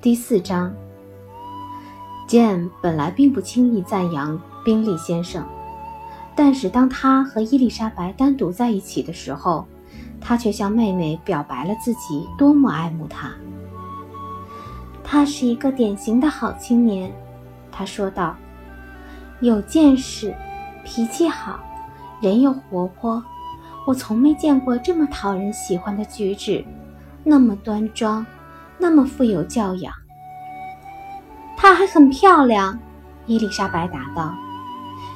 第四章，Jane 本来并不轻易赞扬宾利先生，但是当他和伊丽莎白单独在一起的时候，他却向妹妹表白了自己多么爱慕他。他是一个典型的好青年，他说道，有见识，脾气好，人又活泼，我从没见过这么讨人喜欢的举止，那么端庄。那么富有教养，她还很漂亮。伊丽莎白答道：“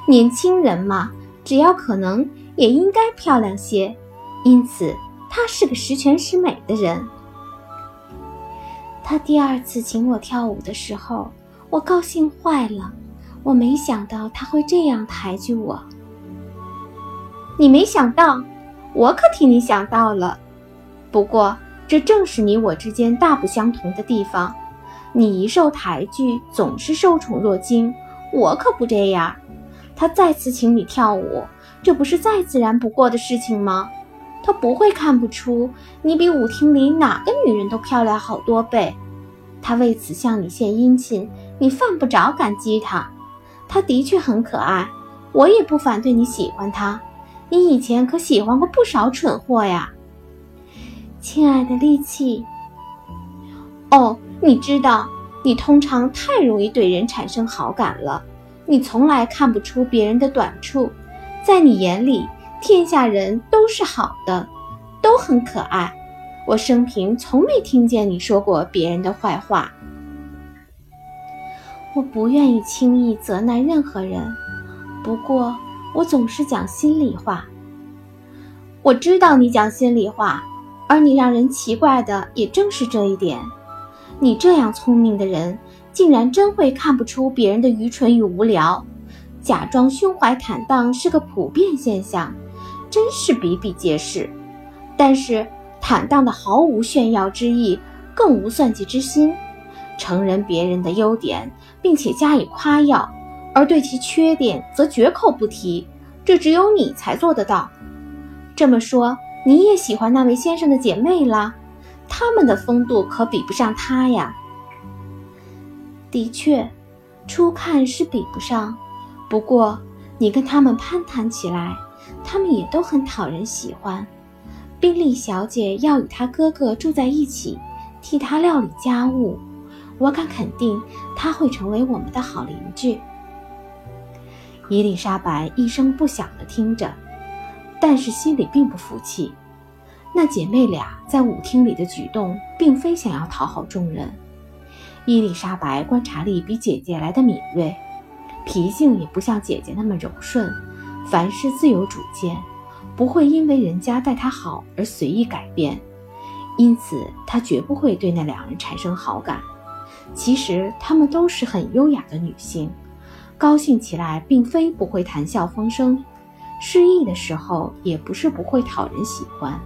年轻人嘛，只要可能，也应该漂亮些。因此，她是个十全十美的人。”他第二次请我跳舞的时候，我高兴坏了。我没想到他会这样抬举我。你没想到，我可替你想到了。不过。这正是你我之间大不相同的地方。你一受抬举，总是受宠若惊，我可不这样。他再次请你跳舞，这不是再自然不过的事情吗？他不会看不出你比舞厅里哪个女人都漂亮好多倍。他为此向你献殷勤，你犯不着感激他。他的确很可爱，我也不反对你喜欢他。你以前可喜欢过不少蠢货呀。亲爱的利器，哦，你知道，你通常太容易对人产生好感了。你从来看不出别人的短处，在你眼里，天下人都是好的，都很可爱。我生平从没听见你说过别人的坏话。我不愿意轻易责难任何人，不过我总是讲心里话。我知道你讲心里话。而你让人奇怪的也正是这一点，你这样聪明的人，竟然真会看不出别人的愚蠢与无聊，假装胸怀坦荡是个普遍现象，真是比比皆是。但是坦荡的毫无炫耀之意，更无算计之心，承认别人的优点，并且加以夸耀，而对其缺点则绝口不提，这只有你才做得到。这么说。你也喜欢那位先生的姐妹啦，她们的风度可比不上他呀。的确，初看是比不上，不过你跟他们攀谈起来，他们也都很讨人喜欢。宾利小姐要与她哥哥住在一起，替他料理家务，我敢肯定他会成为我们的好邻居。伊丽莎白一声不响地听着。但是心里并不服气，那姐妹俩在舞厅里的举动并非想要讨好众人。伊丽莎白观察力比姐姐来的敏锐，脾性也不像姐姐那么柔顺，凡事自有主见，不会因为人家待她好而随意改变，因此她绝不会对那两人产生好感。其实她们都是很优雅的女性，高兴起来并非不会谈笑风生。失意的时候也不是不会讨人喜欢，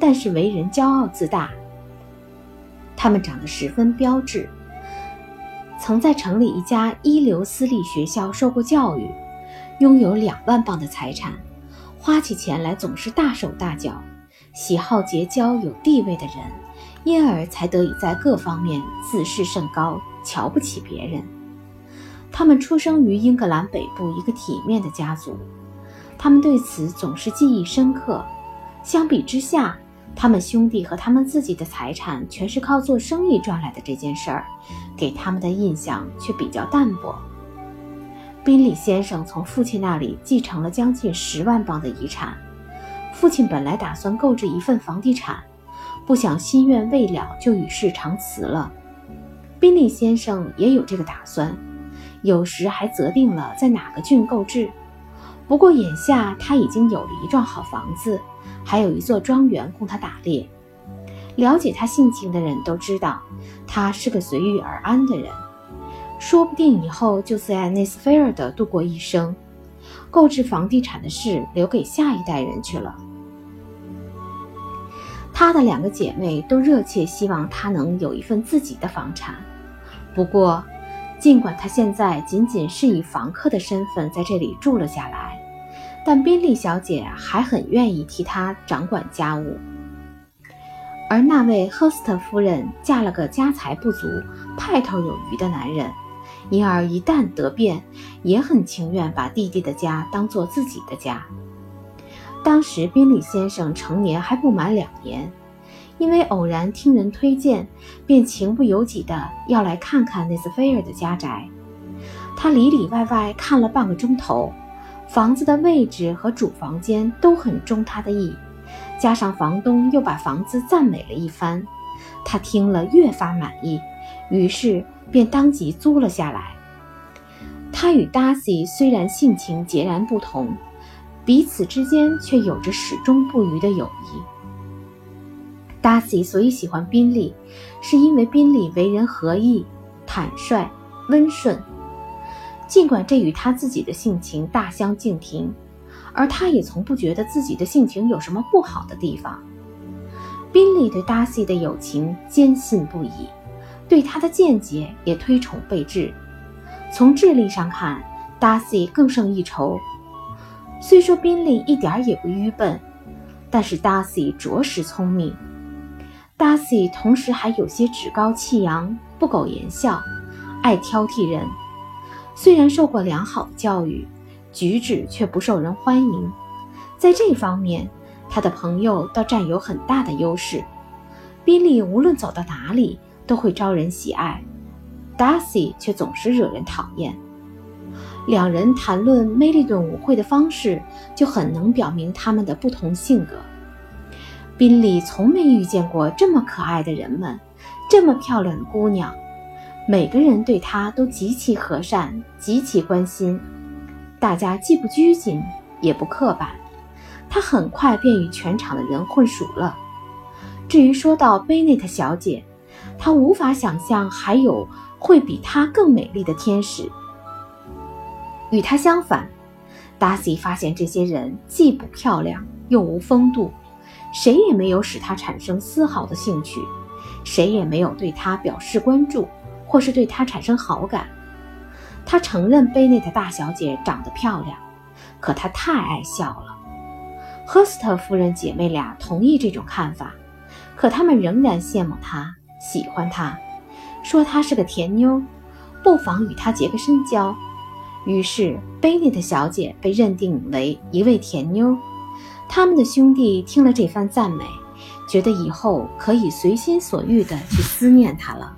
但是为人骄傲自大。他们长得十分标致，曾在城里一家一流私立学校受过教育，拥有两万镑的财产，花起钱来总是大手大脚，喜好结交有地位的人，因而才得以在各方面自视甚高，瞧不起别人。他们出生于英格兰北部一个体面的家族。他们对此总是记忆深刻。相比之下，他们兄弟和他们自己的财产全是靠做生意赚来的这件事儿，给他们的印象却比较淡薄。宾利先生从父亲那里继承了将近十万镑的遗产。父亲本来打算购置一份房地产，不想心愿未了就与世长辞了。宾利先生也有这个打算，有时还择定了在哪个郡购置。不过眼下他已经有了一幢好房子，还有一座庄园供他打猎。了解他性情的人都知道，他是个随遇而安的人，说不定以后就在内斯菲尔德度过一生。购置房地产的事留给下一代人去了。他的两个姐妹都热切希望他能有一份自己的房产，不过。尽管他现在仅仅是以房客的身份在这里住了下来，但宾利小姐还很愿意替他掌管家务。而那位赫斯特夫人嫁了个家财不足、派头有余的男人，因而一旦得便，也很情愿把弟弟的家当做自己的家。当时宾利先生成年还不满两年，因为偶然听人推荐，便情不由己的要来看看内斯菲尔的家宅。他里里外外看了半个钟头，房子的位置和主房间都很中他的意。加上房东又把房子赞美了一番，他听了越发满意，于是便当即租了下来。他与达西虽然性情截然不同，彼此之间却有着始终不渝的友谊。达西所以喜欢宾利，是因为宾利为人和义、坦率、温顺，尽管这与他自己的性情大相径庭。而他也从不觉得自己的性情有什么不好的地方。宾利对达西的友情坚信不疑，对他的见解也推崇备至。从智力上看，达西更胜一筹。虽说宾利一点也不愚笨，但是达西着实聪明。达西同时还有些趾高气扬、不苟言笑，爱挑剔人。虽然受过良好的教育。举止却不受人欢迎，在这方面，他的朋友倒占有很大的优势。宾利无论走到哪里都会招人喜爱，达西却总是惹人讨厌。两人谈论梅利顿舞会的方式，就很能表明他们的不同性格。宾利从没遇见过这么可爱的人们，这么漂亮的姑娘，每个人对他都极其和善，极其关心。大家既不拘谨，也不刻板，他很快便与全场的人混熟了。至于说到贝内特小姐，他无法想象还有会比她更美丽的天使。与他相反，达西发现这些人既不漂亮又无风度，谁也没有使他产生丝毫的兴趣，谁也没有对他表示关注，或是对她产生好感。她承认贝内特大小姐长得漂亮，可她太爱笑了。赫斯特夫人姐妹俩同意这种看法，可她们仍然羡慕她，喜欢她，说她是个甜妞，不妨与她结个深交。于是贝内特小姐被认定为一位甜妞。他们的兄弟听了这番赞美，觉得以后可以随心所欲地去思念她了。